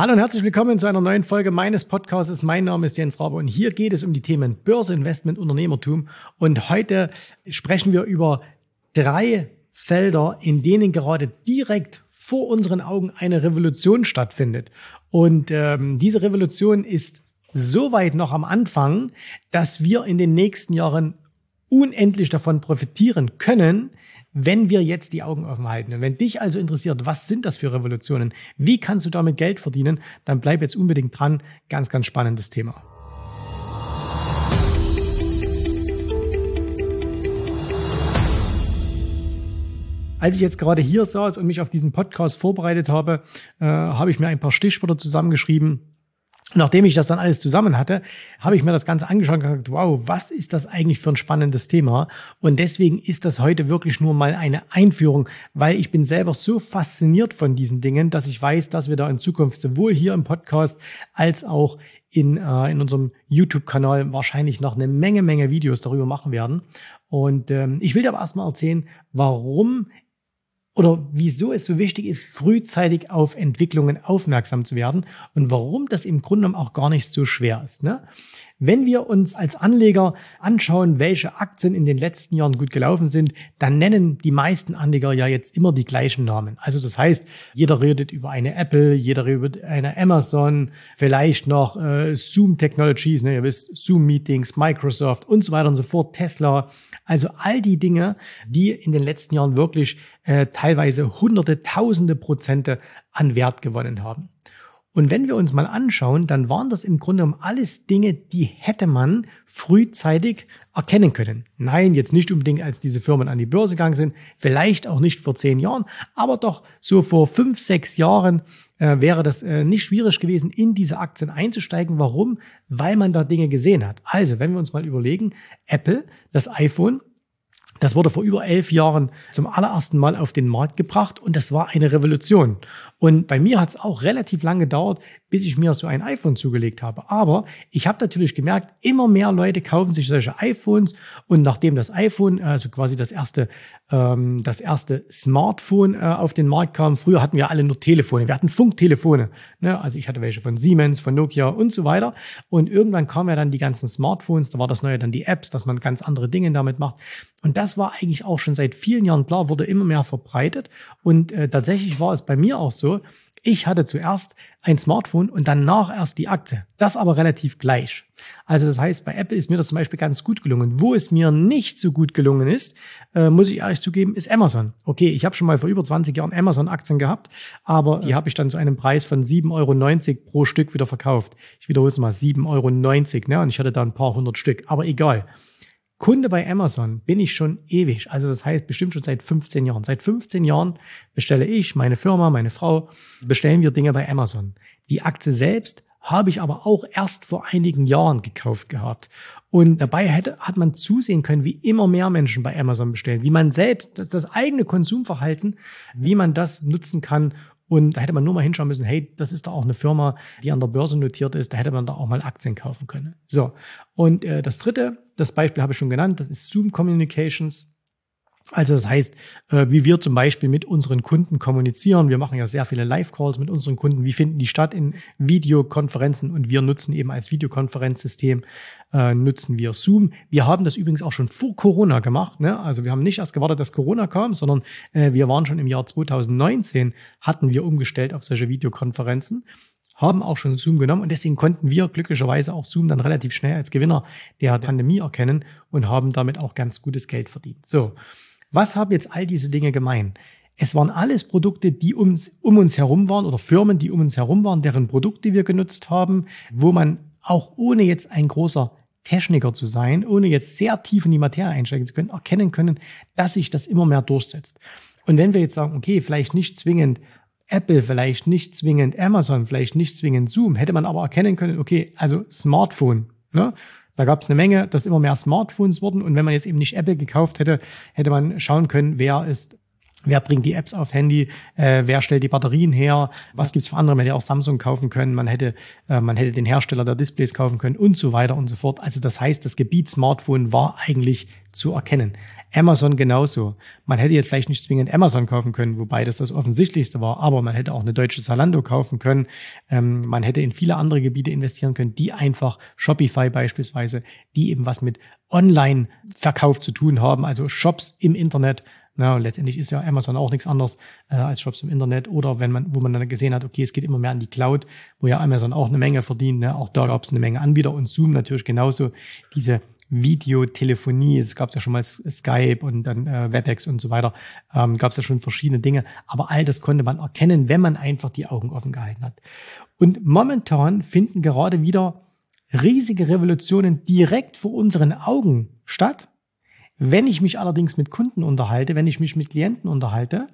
Hallo und herzlich willkommen zu einer neuen Folge meines Podcasts. Mein Name ist Jens Rabe und hier geht es um die Themen Börse, Investment, Unternehmertum. Und heute sprechen wir über drei Felder, in denen gerade direkt vor unseren Augen eine Revolution stattfindet. Und ähm, diese Revolution ist so weit noch am Anfang, dass wir in den nächsten Jahren unendlich davon profitieren können, wenn wir jetzt die Augen offen halten. Und wenn dich also interessiert, was sind das für Revolutionen, wie kannst du damit Geld verdienen, dann bleib jetzt unbedingt dran. Ganz, ganz spannendes Thema. Als ich jetzt gerade hier saß und mich auf diesen Podcast vorbereitet habe, äh, habe ich mir ein paar Stichworte zusammengeschrieben, Nachdem ich das dann alles zusammen hatte, habe ich mir das Ganze angeschaut und gesagt, wow, was ist das eigentlich für ein spannendes Thema? Und deswegen ist das heute wirklich nur mal eine Einführung, weil ich bin selber so fasziniert von diesen Dingen, dass ich weiß, dass wir da in Zukunft sowohl hier im Podcast als auch in, äh, in unserem YouTube-Kanal wahrscheinlich noch eine Menge, Menge Videos darüber machen werden. Und ähm, ich will dir aber erstmal erzählen, warum oder wieso es so wichtig ist, frühzeitig auf Entwicklungen aufmerksam zu werden und warum das im Grunde genommen auch gar nicht so schwer ist. Ne? Wenn wir uns als Anleger anschauen, welche Aktien in den letzten Jahren gut gelaufen sind, dann nennen die meisten Anleger ja jetzt immer die gleichen Namen. Also das heißt, jeder redet über eine Apple, jeder redet über eine Amazon, vielleicht noch äh, Zoom Technologies, ne, ihr wisst, Zoom Meetings, Microsoft und so weiter und so fort, Tesla. Also all die Dinge, die in den letzten Jahren wirklich äh, teilweise hunderte, tausende Prozente an Wert gewonnen haben. Und wenn wir uns mal anschauen, dann waren das im Grunde genommen alles Dinge, die hätte man frühzeitig erkennen können. Nein, jetzt nicht unbedingt, als diese Firmen an die Börse gegangen sind, vielleicht auch nicht vor zehn Jahren, aber doch so vor fünf, sechs Jahren äh, wäre das äh, nicht schwierig gewesen, in diese Aktien einzusteigen. Warum? Weil man da Dinge gesehen hat. Also, wenn wir uns mal überlegen, Apple, das iPhone, das wurde vor über elf Jahren zum allerersten Mal auf den Markt gebracht und das war eine Revolution. Und bei mir hat es auch relativ lange gedauert, bis ich mir so ein iPhone zugelegt habe. Aber ich habe natürlich gemerkt, immer mehr Leute kaufen sich solche iPhones und nachdem das iPhone, also quasi das erste, ähm, das erste Smartphone äh, auf den Markt kam, früher hatten wir alle nur Telefone, wir hatten Funktelefone. Ne? Also ich hatte welche von Siemens, von Nokia und so weiter. Und irgendwann kamen ja dann die ganzen Smartphones, da war das neue dann die Apps, dass man ganz andere Dinge damit macht. Und das war eigentlich auch schon seit vielen Jahren klar, wurde immer mehr verbreitet. Und äh, tatsächlich war es bei mir auch so, ich hatte zuerst ein Smartphone und danach erst die Aktie. Das aber relativ gleich. Also das heißt, bei Apple ist mir das zum Beispiel ganz gut gelungen. Wo es mir nicht so gut gelungen ist, äh, muss ich ehrlich zugeben, ist Amazon. Okay, ich habe schon mal vor über 20 Jahren Amazon-Aktien gehabt, aber die habe ich dann zu einem Preis von 7,90 Euro pro Stück wieder verkauft. Ich wiederhole es mal, 7,90 Euro. Ne? Und ich hatte da ein paar hundert Stück. Aber egal. Kunde bei Amazon bin ich schon ewig. Also das heißt bestimmt schon seit 15 Jahren. Seit 15 Jahren bestelle ich, meine Firma, meine Frau, bestellen wir Dinge bei Amazon. Die Aktie selbst habe ich aber auch erst vor einigen Jahren gekauft gehabt. Und dabei hätte, hat man zusehen können, wie immer mehr Menschen bei Amazon bestellen, wie man selbst das eigene Konsumverhalten, wie man das nutzen kann, und da hätte man nur mal hinschauen müssen, hey, das ist da auch eine Firma, die an der Börse notiert ist, da hätte man da auch mal Aktien kaufen können. So, und äh, das dritte, das Beispiel habe ich schon genannt, das ist Zoom Communications. Also das heißt, äh, wie wir zum Beispiel mit unseren Kunden kommunizieren. Wir machen ja sehr viele Live-Calls mit unseren Kunden. Wie finden die statt in Videokonferenzen? Und wir nutzen eben als Videokonferenzsystem, äh, nutzen wir Zoom. Wir haben das übrigens auch schon vor Corona gemacht. Ne? Also wir haben nicht erst gewartet, dass Corona kam, sondern äh, wir waren schon im Jahr 2019, hatten wir umgestellt auf solche Videokonferenzen haben auch schon Zoom genommen und deswegen konnten wir glücklicherweise auch Zoom dann relativ schnell als Gewinner der Pandemie erkennen und haben damit auch ganz gutes Geld verdient. So, was haben jetzt all diese Dinge gemein? Es waren alles Produkte, die uns, um uns herum waren oder Firmen, die um uns herum waren, deren Produkte wir genutzt haben, wo man auch ohne jetzt ein großer Techniker zu sein, ohne jetzt sehr tief in die Materie einsteigen zu können, erkennen können, dass sich das immer mehr durchsetzt. Und wenn wir jetzt sagen, okay, vielleicht nicht zwingend Apple, vielleicht nicht zwingend Amazon, vielleicht nicht zwingend Zoom, hätte man aber erkennen können, okay, also Smartphone, ne? Da gab es eine Menge, dass immer mehr Smartphones wurden. Und wenn man jetzt eben nicht Apple gekauft hätte, hätte man schauen können, wer ist Wer bringt die Apps auf Handy? Äh, wer stellt die Batterien her? Was gibt's für andere? Man hätte auch Samsung kaufen können, man hätte, äh, man hätte den Hersteller der Displays kaufen können und so weiter und so fort. Also das heißt, das Gebiet Smartphone war eigentlich zu erkennen. Amazon genauso. Man hätte jetzt vielleicht nicht zwingend Amazon kaufen können, wobei das das Offensichtlichste war, aber man hätte auch eine deutsche Zalando kaufen können. Ähm, man hätte in viele andere Gebiete investieren können, die einfach Shopify beispielsweise, die eben was mit Online-Verkauf zu tun haben, also Shops im Internet ja, und letztendlich ist ja Amazon auch nichts anderes äh, als Shops im Internet oder wenn man, wo man dann gesehen hat, okay, es geht immer mehr an die Cloud, wo ja Amazon auch eine Menge verdient. Ne? Auch da gab es eine Menge Anbieter und Zoom natürlich genauso diese Videotelefonie. Es gab ja schon mal Skype und dann äh, WebEx und so weiter. Ähm, gab es ja schon verschiedene Dinge. Aber all das konnte man erkennen, wenn man einfach die Augen offen gehalten hat. Und momentan finden gerade wieder riesige Revolutionen direkt vor unseren Augen statt. Wenn ich mich allerdings mit Kunden unterhalte, wenn ich mich mit Klienten unterhalte,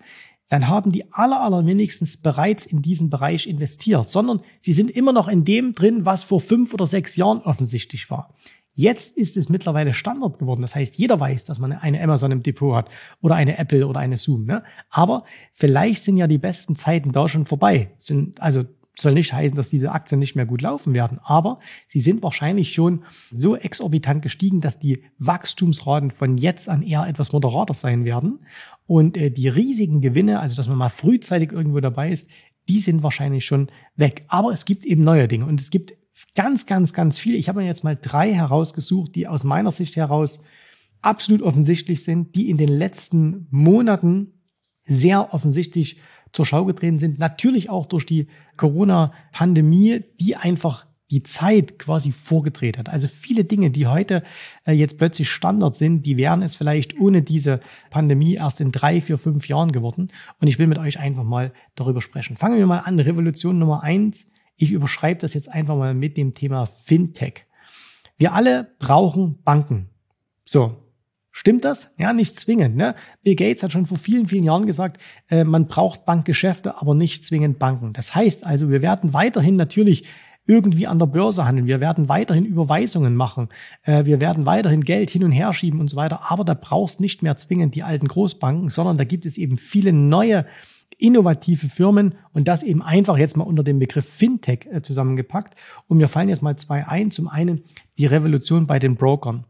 dann haben die aller, allerwenigstens bereits in diesen Bereich investiert, sondern sie sind immer noch in dem drin, was vor fünf oder sechs Jahren offensichtlich war. Jetzt ist es mittlerweile Standard geworden. Das heißt, jeder weiß, dass man eine Amazon im Depot hat oder eine Apple oder eine Zoom. Ne? Aber vielleicht sind ja die besten Zeiten da schon vorbei. Sind, also soll nicht heißen, dass diese Aktien nicht mehr gut laufen werden, aber sie sind wahrscheinlich schon so exorbitant gestiegen, dass die Wachstumsraten von jetzt an eher etwas moderater sein werden. Und äh, die riesigen Gewinne, also dass man mal frühzeitig irgendwo dabei ist, die sind wahrscheinlich schon weg. Aber es gibt eben neue Dinge und es gibt ganz, ganz, ganz viele. Ich habe mir jetzt mal drei herausgesucht, die aus meiner Sicht heraus absolut offensichtlich sind, die in den letzten Monaten sehr offensichtlich zur Schau getreten sind. Natürlich auch durch die Corona-Pandemie, die einfach die Zeit quasi vorgedreht hat. Also viele Dinge, die heute äh, jetzt plötzlich Standard sind, die wären es vielleicht ohne diese Pandemie erst in drei, vier, fünf Jahren geworden. Und ich will mit euch einfach mal darüber sprechen. Fangen wir mal an. Revolution Nummer eins. Ich überschreibe das jetzt einfach mal mit dem Thema Fintech. Wir alle brauchen Banken. So, Stimmt das? Ja, nicht zwingend. Ne? Bill Gates hat schon vor vielen, vielen Jahren gesagt, äh, man braucht Bankgeschäfte, aber nicht zwingend Banken. Das heißt also, wir werden weiterhin natürlich irgendwie an der Börse handeln. Wir werden weiterhin Überweisungen machen. Äh, wir werden weiterhin Geld hin und her schieben und so weiter. Aber da brauchst nicht mehr zwingend die alten Großbanken, sondern da gibt es eben viele neue innovative Firmen und das eben einfach jetzt mal unter dem Begriff Fintech äh, zusammengepackt. Und mir fallen jetzt mal zwei ein. Zum einen die Revolution bei den Brokern.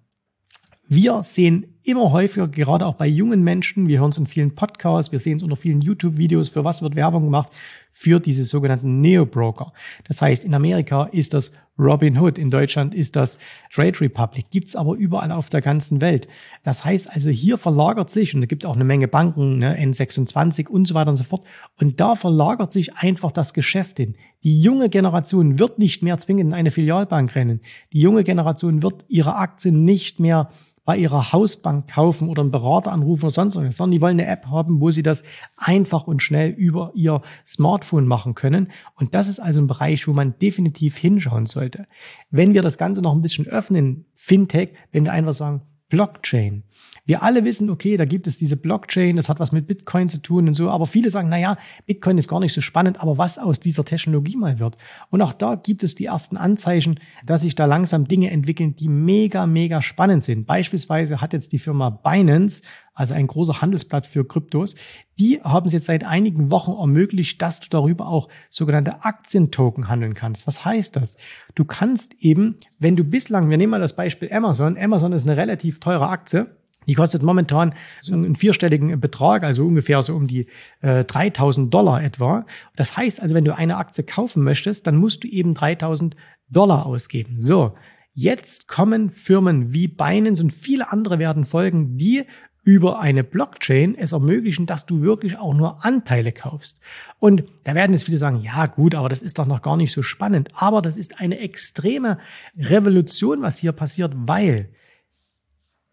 Wir sehen immer häufiger, gerade auch bei jungen Menschen, wir hören es in vielen Podcasts, wir sehen es unter vielen YouTube-Videos, für was wird Werbung gemacht? Für diese sogenannten Neo-Broker. Das heißt, in Amerika ist das Robinhood, in Deutschland ist das Trade Republic, gibt's aber überall auf der ganzen Welt. Das heißt also, hier verlagert sich, und da gibt es auch eine Menge Banken, ne, N26 und so weiter und so fort, und da verlagert sich einfach das Geschäft hin. Die junge Generation wird nicht mehr zwingend in eine Filialbank rennen. Die junge Generation wird ihre Aktien nicht mehr bei ihrer Hausbank kaufen oder einen Berater anrufen oder sonst was, sondern die wollen eine App haben, wo sie das einfach und schnell über ihr Smartphone machen können. Und das ist also ein Bereich, wo man definitiv hinschauen sollte. Wenn wir das Ganze noch ein bisschen öffnen, Fintech, wenn wir einfach sagen, Blockchain. Wir alle wissen, okay, da gibt es diese Blockchain, das hat was mit Bitcoin zu tun und so, aber viele sagen, na ja, Bitcoin ist gar nicht so spannend, aber was aus dieser Technologie mal wird. Und auch da gibt es die ersten Anzeichen, dass sich da langsam Dinge entwickeln, die mega, mega spannend sind. Beispielsweise hat jetzt die Firma Binance, also ein großer Handelsplatz für Kryptos, die haben es jetzt seit einigen Wochen ermöglicht, dass du darüber auch sogenannte Aktientoken handeln kannst. Was heißt das? Du kannst eben, wenn du bislang, wir nehmen mal das Beispiel Amazon, Amazon ist eine relativ teure Aktie, die kostet momentan so einen vierstelligen Betrag, also ungefähr so um die äh, 3000 Dollar etwa. Das heißt also, wenn du eine Aktie kaufen möchtest, dann musst du eben 3000 Dollar ausgeben. So. Jetzt kommen Firmen wie Binance und viele andere werden folgen, die über eine Blockchain es ermöglichen, dass du wirklich auch nur Anteile kaufst. Und da werden jetzt viele sagen, ja gut, aber das ist doch noch gar nicht so spannend. Aber das ist eine extreme Revolution, was hier passiert, weil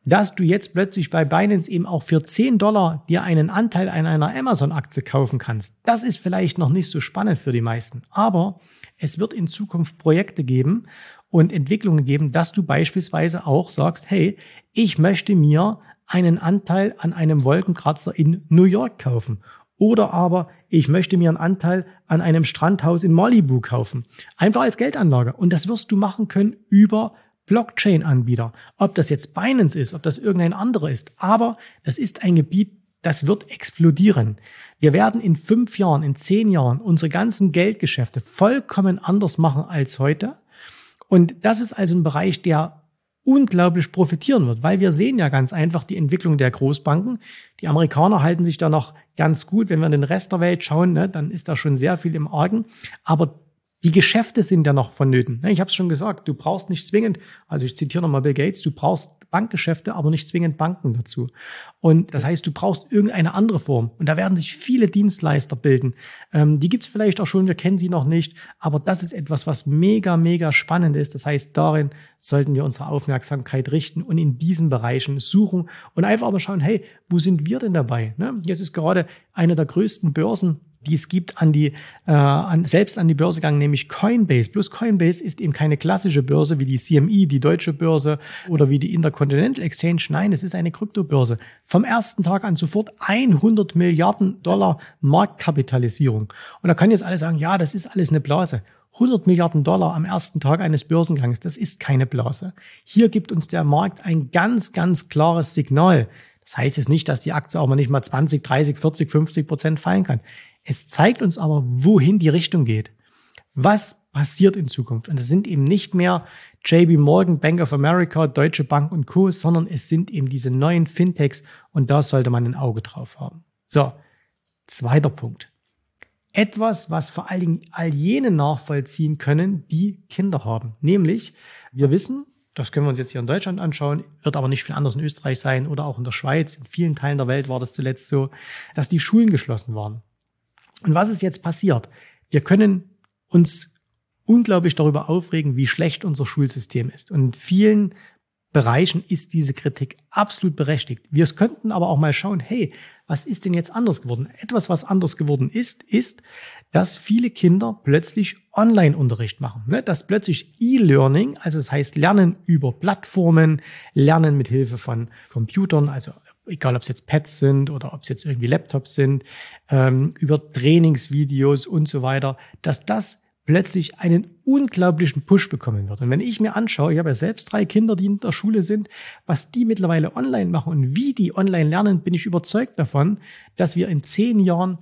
dass du jetzt plötzlich bei Binance eben auch für 10 Dollar dir einen Anteil an einer Amazon-Aktie kaufen kannst. Das ist vielleicht noch nicht so spannend für die meisten, aber es wird in Zukunft Projekte geben und Entwicklungen geben, dass du beispielsweise auch sagst, hey, ich möchte mir einen Anteil an einem Wolkenkratzer in New York kaufen. Oder aber ich möchte mir einen Anteil an einem Strandhaus in Malibu kaufen. Einfach als Geldanlage. Und das wirst du machen können über Blockchain-Anbieter. Ob das jetzt Binance ist, ob das irgendein anderer ist. Aber das ist ein Gebiet, das wird explodieren. Wir werden in fünf Jahren, in zehn Jahren unsere ganzen Geldgeschäfte vollkommen anders machen als heute. Und das ist also ein Bereich, der unglaublich profitieren wird, weil wir sehen ja ganz einfach die Entwicklung der Großbanken. Die Amerikaner halten sich da noch ganz gut. Wenn wir in den Rest der Welt schauen, ne, dann ist da schon sehr viel im Argen. Aber die Geschäfte sind ja noch vonnöten. Ne, ich habe es schon gesagt, du brauchst nicht zwingend, also ich zitiere nochmal Bill Gates, du brauchst Bankgeschäfte, aber nicht zwingend Banken dazu. Und das heißt, du brauchst irgendeine andere Form. Und da werden sich viele Dienstleister bilden. Ähm, die gibt es vielleicht auch schon, wir kennen sie noch nicht, aber das ist etwas, was mega, mega spannend ist. Das heißt, darin sollten wir unsere Aufmerksamkeit richten und in diesen Bereichen suchen und einfach mal schauen, hey, wo sind wir denn dabei? Ne? Jetzt ist gerade eine der größten Börsen die es gibt, an die, äh, an, selbst an die Börse gegangen, nämlich Coinbase. Plus Coinbase ist eben keine klassische Börse wie die CME, die deutsche Börse oder wie die Intercontinental Exchange. Nein, es ist eine Kryptobörse. Vom ersten Tag an sofort 100 Milliarden Dollar Marktkapitalisierung. Und da kann jetzt alle sagen, ja, das ist alles eine Blase. 100 Milliarden Dollar am ersten Tag eines Börsengangs, das ist keine Blase. Hier gibt uns der Markt ein ganz, ganz klares Signal. Das heißt jetzt nicht, dass die Aktie auch mal nicht mal 20, 30, 40, 50 Prozent fallen kann. Es zeigt uns aber, wohin die Richtung geht. Was passiert in Zukunft? Und es sind eben nicht mehr JB Morgan, Bank of America, Deutsche Bank und Co., sondern es sind eben diese neuen Fintechs und da sollte man ein Auge drauf haben. So, zweiter Punkt. Etwas, was vor allen Dingen all jene nachvollziehen können, die Kinder haben. Nämlich, wir wissen, das können wir uns jetzt hier in Deutschland anschauen, wird aber nicht viel anders in Österreich sein oder auch in der Schweiz. In vielen Teilen der Welt war das zuletzt so, dass die Schulen geschlossen waren. Und was ist jetzt passiert? Wir können uns unglaublich darüber aufregen, wie schlecht unser Schulsystem ist. Und in vielen Bereichen ist diese Kritik absolut berechtigt. Wir könnten aber auch mal schauen, hey, was ist denn jetzt anders geworden? Etwas, was anders geworden ist, ist, dass viele Kinder plötzlich Online-Unterricht machen. Ne? Dass plötzlich E-Learning, also das heißt Lernen über Plattformen, Lernen mit Hilfe von Computern, also egal ob es jetzt Pads sind oder ob es jetzt irgendwie Laptops sind, ähm, über Trainingsvideos und so weiter, dass das plötzlich einen unglaublichen Push bekommen wird. Und wenn ich mir anschaue, ich habe ja selbst drei Kinder, die in der Schule sind, was die mittlerweile online machen und wie die online lernen, bin ich überzeugt davon, dass wir in zehn Jahren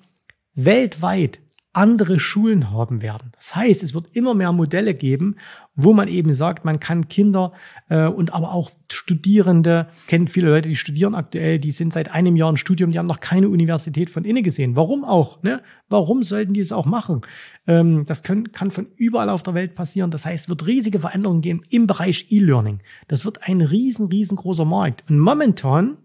weltweit andere Schulen haben werden. Das heißt, es wird immer mehr Modelle geben, wo man eben sagt, man kann Kinder äh, und aber auch Studierende, kennt viele Leute, die studieren aktuell, die sind seit einem Jahr im Studium, die haben noch keine Universität von innen gesehen. Warum auch? Ne? Warum sollten die es auch machen? Ähm, das können, kann von überall auf der Welt passieren. Das heißt, es wird riesige Veränderungen geben im Bereich E-Learning. Das wird ein riesen, riesengroßer Markt. Und momentan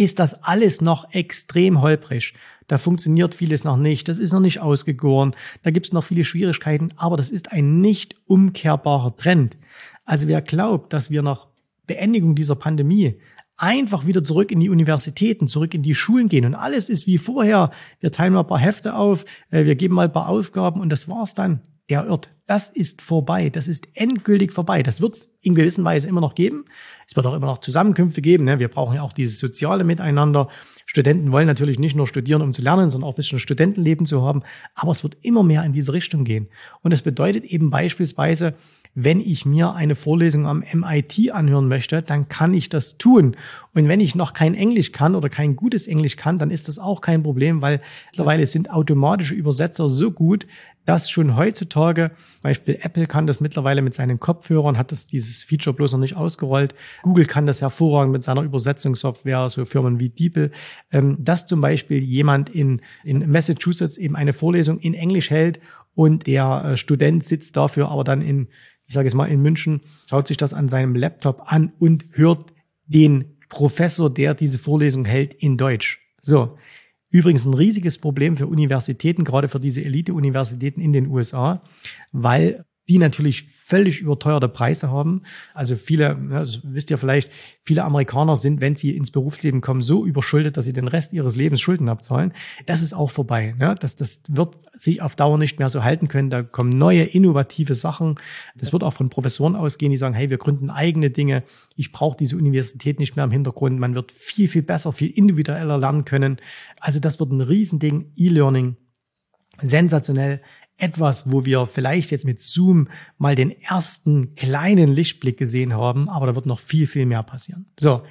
ist das alles noch extrem holprig. Da funktioniert vieles noch nicht. Das ist noch nicht ausgegoren. Da gibt es noch viele Schwierigkeiten. Aber das ist ein nicht umkehrbarer Trend. Also wer glaubt, dass wir nach Beendigung dieser Pandemie einfach wieder zurück in die Universitäten, zurück in die Schulen gehen und alles ist wie vorher. Wir teilen mal ein paar Hefte auf, äh, wir geben mal ein paar Aufgaben und das war's dann. Der irrt. Das ist vorbei. Das ist endgültig vorbei. Das wird es in gewisser Weise immer noch geben. Es wird auch immer noch Zusammenkünfte geben. Ne? Wir brauchen ja auch dieses soziale Miteinander. Studenten wollen natürlich nicht nur studieren, um zu lernen, sondern auch ein bisschen Studentenleben zu haben. Aber es wird immer mehr in diese Richtung gehen. Und das bedeutet eben beispielsweise, wenn ich mir eine Vorlesung am MIT anhören möchte, dann kann ich das tun. Und wenn ich noch kein Englisch kann oder kein gutes Englisch kann, dann ist das auch kein Problem, weil mittlerweile sind automatische Übersetzer so gut, dass schon heutzutage, Beispiel Apple kann das mittlerweile mit seinen Kopfhörern, hat das dieses Feature bloß noch nicht ausgerollt. Google kann das hervorragend mit seiner Übersetzungssoftware, so Firmen wie DeepL, ähm, dass zum Beispiel jemand in, in Massachusetts eben eine Vorlesung in Englisch hält und der äh, Student sitzt dafür aber dann in, ich sage es mal, in München, schaut sich das an seinem Laptop an und hört den Professor, der diese Vorlesung hält, in Deutsch. So. Übrigens ein riesiges Problem für Universitäten, gerade für diese Elite-Universitäten in den USA, weil die natürlich völlig überteuerte Preise haben. Also viele, das wisst ihr vielleicht, viele Amerikaner sind, wenn sie ins Berufsleben kommen, so überschuldet, dass sie den Rest ihres Lebens Schulden abzahlen. Das ist auch vorbei. Ne? Das, das wird sich auf Dauer nicht mehr so halten können. Da kommen neue, innovative Sachen. Das wird auch von Professoren ausgehen, die sagen, hey, wir gründen eigene Dinge. Ich brauche diese Universität nicht mehr im Hintergrund. Man wird viel, viel besser, viel individueller lernen können. Also das wird ein Riesending. E-Learning. Sensationell etwas, wo wir vielleicht jetzt mit Zoom mal den ersten kleinen Lichtblick gesehen haben, aber da wird noch viel, viel mehr passieren. So,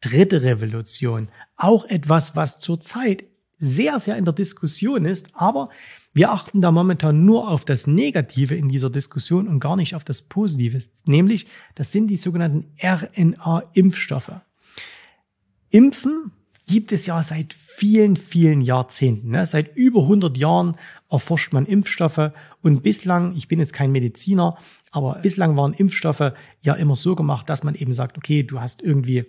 dritte Revolution. Auch etwas, was zurzeit sehr, sehr in der Diskussion ist, aber wir achten da momentan nur auf das Negative in dieser Diskussion und gar nicht auf das Positive. Nämlich, das sind die sogenannten RNA-Impfstoffe. Impfen gibt es ja seit vielen, vielen Jahrzehnten. Ne? Seit über 100 Jahren erforscht man Impfstoffe und bislang, ich bin jetzt kein Mediziner, aber bislang waren Impfstoffe ja immer so gemacht, dass man eben sagt, okay, du hast irgendwie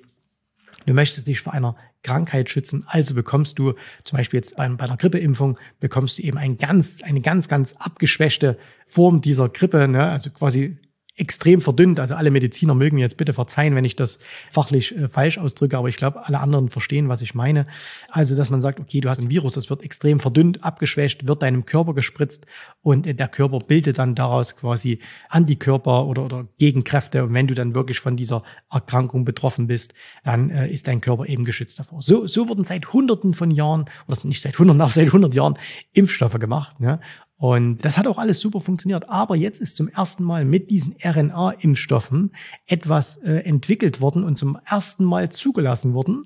Du möchtest dich vor einer Krankheit schützen, also bekommst du zum Beispiel jetzt bei, bei einer Grippeimpfung, bekommst du eben ein ganz, eine ganz, ganz abgeschwächte Form dieser Grippe, ne? also quasi extrem verdünnt. Also alle Mediziner mögen mir jetzt bitte verzeihen, wenn ich das fachlich äh, falsch ausdrücke, aber ich glaube, alle anderen verstehen, was ich meine. Also, dass man sagt, okay, du hast ein Virus, das wird extrem verdünnt, abgeschwächt, wird deinem Körper gespritzt und äh, der Körper bildet dann daraus quasi Antikörper oder, oder Gegenkräfte. Und wenn du dann wirklich von dieser Erkrankung betroffen bist, dann äh, ist dein Körper eben geschützt davor. So, so wurden seit Hunderten von Jahren, oder nicht seit Hunderten, auch seit hundert Jahren Impfstoffe gemacht. Ne? Und das hat auch alles super funktioniert. Aber jetzt ist zum ersten Mal mit diesen RNA-Impfstoffen etwas äh, entwickelt worden und zum ersten Mal zugelassen worden,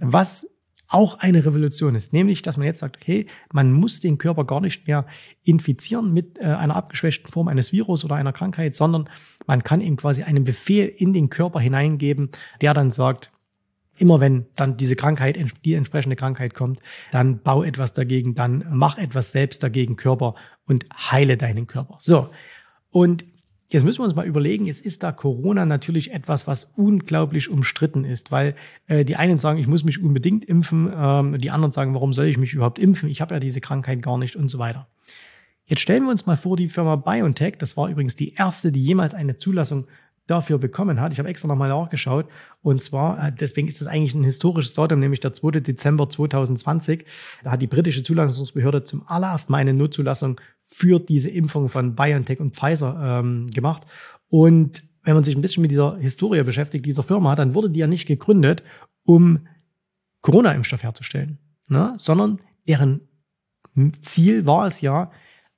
was auch eine Revolution ist. Nämlich, dass man jetzt sagt, okay, man muss den Körper gar nicht mehr infizieren mit äh, einer abgeschwächten Form eines Virus oder einer Krankheit, sondern man kann ihm quasi einen Befehl in den Körper hineingeben, der dann sagt, immer wenn dann diese Krankheit, die entsprechende Krankheit kommt, dann bau etwas dagegen, dann mach etwas selbst dagegen, Körper, und heile deinen Körper. So. Und Jetzt müssen wir uns mal überlegen, jetzt ist da Corona natürlich etwas, was unglaublich umstritten ist, weil äh, die einen sagen, ich muss mich unbedingt impfen, ähm, die anderen sagen, warum soll ich mich überhaupt impfen? Ich habe ja diese Krankheit gar nicht und so weiter. Jetzt stellen wir uns mal vor, die Firma BioNTech, das war übrigens die erste, die jemals eine Zulassung dafür bekommen hat. Ich habe extra nochmal nachgeschaut. Und zwar, äh, deswegen ist das eigentlich ein historisches Datum, nämlich der 2. Dezember 2020. Da hat die britische Zulassungsbehörde zum allerersten Mal eine Notzulassung für diese Impfung von BioNTech und Pfizer ähm, gemacht. Und wenn man sich ein bisschen mit dieser Historie beschäftigt, dieser Firma, dann wurde die ja nicht gegründet, um Corona-Impfstoff herzustellen, ne? sondern deren Ziel war es ja,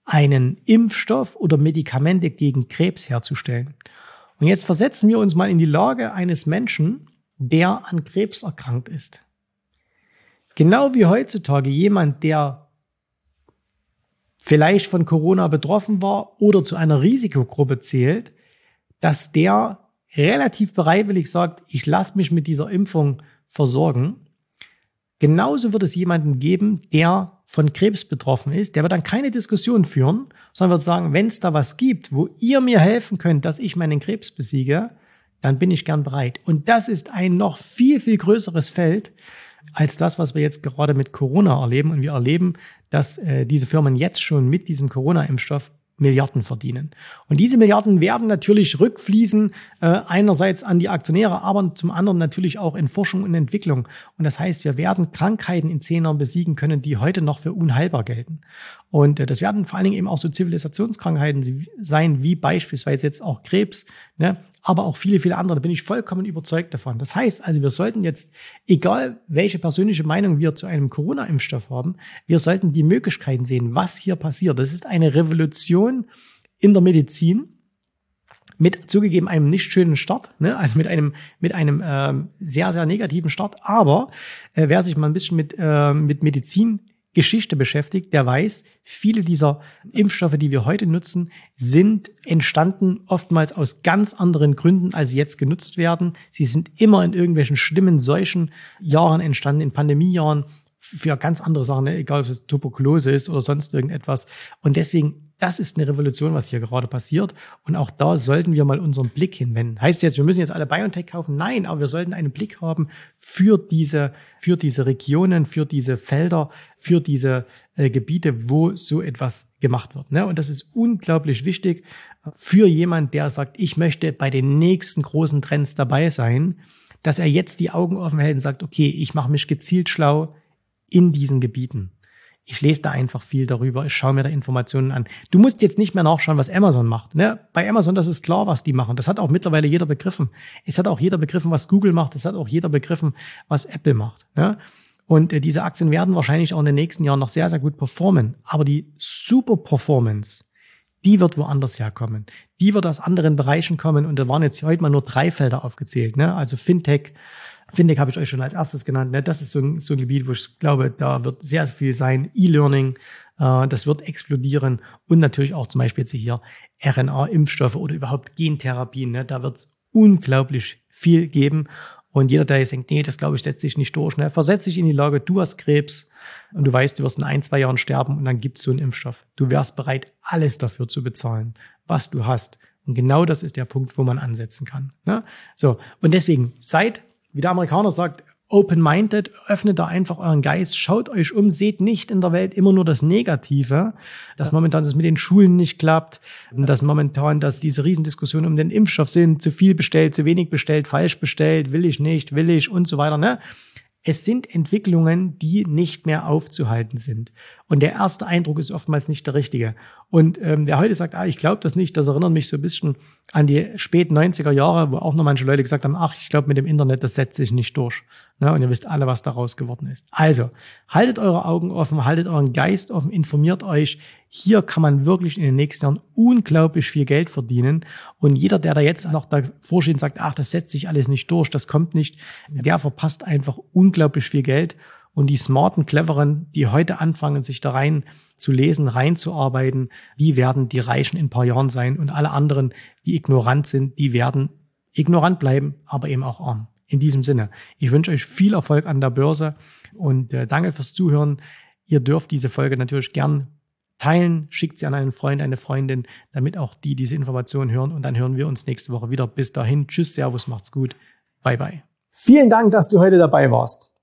einen Impfstoff oder Medikamente gegen Krebs herzustellen. Und jetzt versetzen wir uns mal in die Lage eines Menschen, der an Krebs erkrankt ist. Genau wie heutzutage jemand, der vielleicht von Corona betroffen war oder zu einer Risikogruppe zählt, dass der relativ bereitwillig sagt, ich lasse mich mit dieser Impfung versorgen. Genauso wird es jemanden geben, der von Krebs betroffen ist, der wird dann keine Diskussion führen, sondern wird sagen, wenn es da was gibt, wo ihr mir helfen könnt, dass ich meinen Krebs besiege, dann bin ich gern bereit. Und das ist ein noch viel, viel größeres Feld als das, was wir jetzt gerade mit Corona erleben. Und wir erleben, dass äh, diese Firmen jetzt schon mit diesem Corona-Impfstoff Milliarden verdienen. Und diese Milliarden werden natürlich rückfließen, äh, einerseits an die Aktionäre, aber zum anderen natürlich auch in Forschung und Entwicklung. Und das heißt, wir werden Krankheiten in zehn Jahren besiegen können, die heute noch für unheilbar gelten. Und äh, das werden vor allen Dingen eben auch so Zivilisationskrankheiten sein, wie beispielsweise jetzt auch Krebs, ne? aber auch viele, viele andere. Da bin ich vollkommen überzeugt davon. Das heißt also, wir sollten jetzt, egal welche persönliche Meinung wir zu einem Corona-Impfstoff haben, wir sollten die Möglichkeiten sehen, was hier passiert. Das ist eine Revolution in der Medizin mit zugegeben einem nicht schönen Start, ne? also mit einem mit einem ähm, sehr sehr negativen Start. Aber äh, wer sich mal ein bisschen mit äh, mit Medizin Geschichte beschäftigt, der weiß, viele dieser Impfstoffe, die wir heute nutzen, sind entstanden oftmals aus ganz anderen Gründen, als sie jetzt genutzt werden. Sie sind immer in irgendwelchen schlimmen Seuchen Jahren entstanden, in Pandemiejahren für ganz andere Sachen, ne? egal ob es Tuberkulose ist oder sonst irgendetwas. Und deswegen das ist eine Revolution, was hier gerade passiert. Und auch da sollten wir mal unseren Blick hinwenden. Heißt jetzt, wir müssen jetzt alle BioNTech kaufen? Nein, aber wir sollten einen Blick haben für diese, für diese Regionen, für diese Felder, für diese äh, Gebiete, wo so etwas gemacht wird. Ne? Und das ist unglaublich wichtig für jemand, der sagt, ich möchte bei den nächsten großen Trends dabei sein, dass er jetzt die Augen offen hält und sagt, okay, ich mache mich gezielt schlau in diesen Gebieten. Ich lese da einfach viel darüber, ich schaue mir da Informationen an. Du musst jetzt nicht mehr nachschauen, was Amazon macht. Ne? Bei Amazon, das ist klar, was die machen. Das hat auch mittlerweile jeder begriffen. Es hat auch jeder begriffen, was Google macht. Es hat auch jeder begriffen, was Apple macht. Ne? Und äh, diese Aktien werden wahrscheinlich auch in den nächsten Jahren noch sehr, sehr gut performen. Aber die Super Performance, die wird woanders herkommen. Die wird aus anderen Bereichen kommen. Und da waren jetzt heute mal nur drei Felder aufgezählt. Ne? Also Fintech, Fintech habe ich euch schon als erstes genannt. Ne? Das ist so ein, so ein Gebiet, wo ich glaube, da wird sehr viel sein. E-Learning, äh, das wird explodieren. Und natürlich auch zum Beispiel jetzt hier RNA-Impfstoffe oder überhaupt Gentherapien. Ne? Da wird es unglaublich viel geben. Und jeder, der jetzt denkt, nee, das glaube ich, setzt sich nicht durch, ne? versetz dich in die Lage, du hast Krebs und du weißt, du wirst in ein, zwei Jahren sterben und dann gibt es so einen Impfstoff. Du wärst bereit, alles dafür zu bezahlen, was du hast. Und genau das ist der Punkt, wo man ansetzen kann. Ne? So, und deswegen seid, wie der Amerikaner sagt, open-minded, öffnet da einfach euren Geist, schaut euch um, seht nicht in der Welt immer nur das Negative, dass momentan das mit den Schulen nicht klappt, dass momentan, dass diese Riesendiskussionen um den Impfstoff sind, zu viel bestellt, zu wenig bestellt, falsch bestellt, will ich nicht, will ich und so weiter. Ne? Es sind Entwicklungen, die nicht mehr aufzuhalten sind. Und der erste Eindruck ist oftmals nicht der richtige. Und ähm, wer heute sagt, ah, ich glaube das nicht, das erinnert mich so ein bisschen an die späten 90er Jahre, wo auch noch manche Leute gesagt haben, ach, ich glaube mit dem Internet, das setzt sich nicht durch. Ne? Und ihr wisst alle, was daraus geworden ist. Also, haltet eure Augen offen, haltet euren Geist offen, informiert euch. Hier kann man wirklich in den nächsten Jahren unglaublich viel Geld verdienen. Und jeder, der da jetzt noch davor steht und sagt, ach, das setzt sich alles nicht durch, das kommt nicht, der verpasst einfach unglaublich viel Geld. Und die smarten, cleveren, die heute anfangen, sich da rein zu lesen, reinzuarbeiten, die werden die Reichen in ein paar Jahren sein. Und alle anderen, die ignorant sind, die werden ignorant bleiben, aber eben auch arm. In diesem Sinne, ich wünsche euch viel Erfolg an der Börse und äh, danke fürs Zuhören. Ihr dürft diese Folge natürlich gern teilen, schickt sie an einen Freund, eine Freundin, damit auch die diese Informationen hören. Und dann hören wir uns nächste Woche wieder. Bis dahin, tschüss, Servus, macht's gut. Bye, bye. Vielen Dank, dass du heute dabei warst.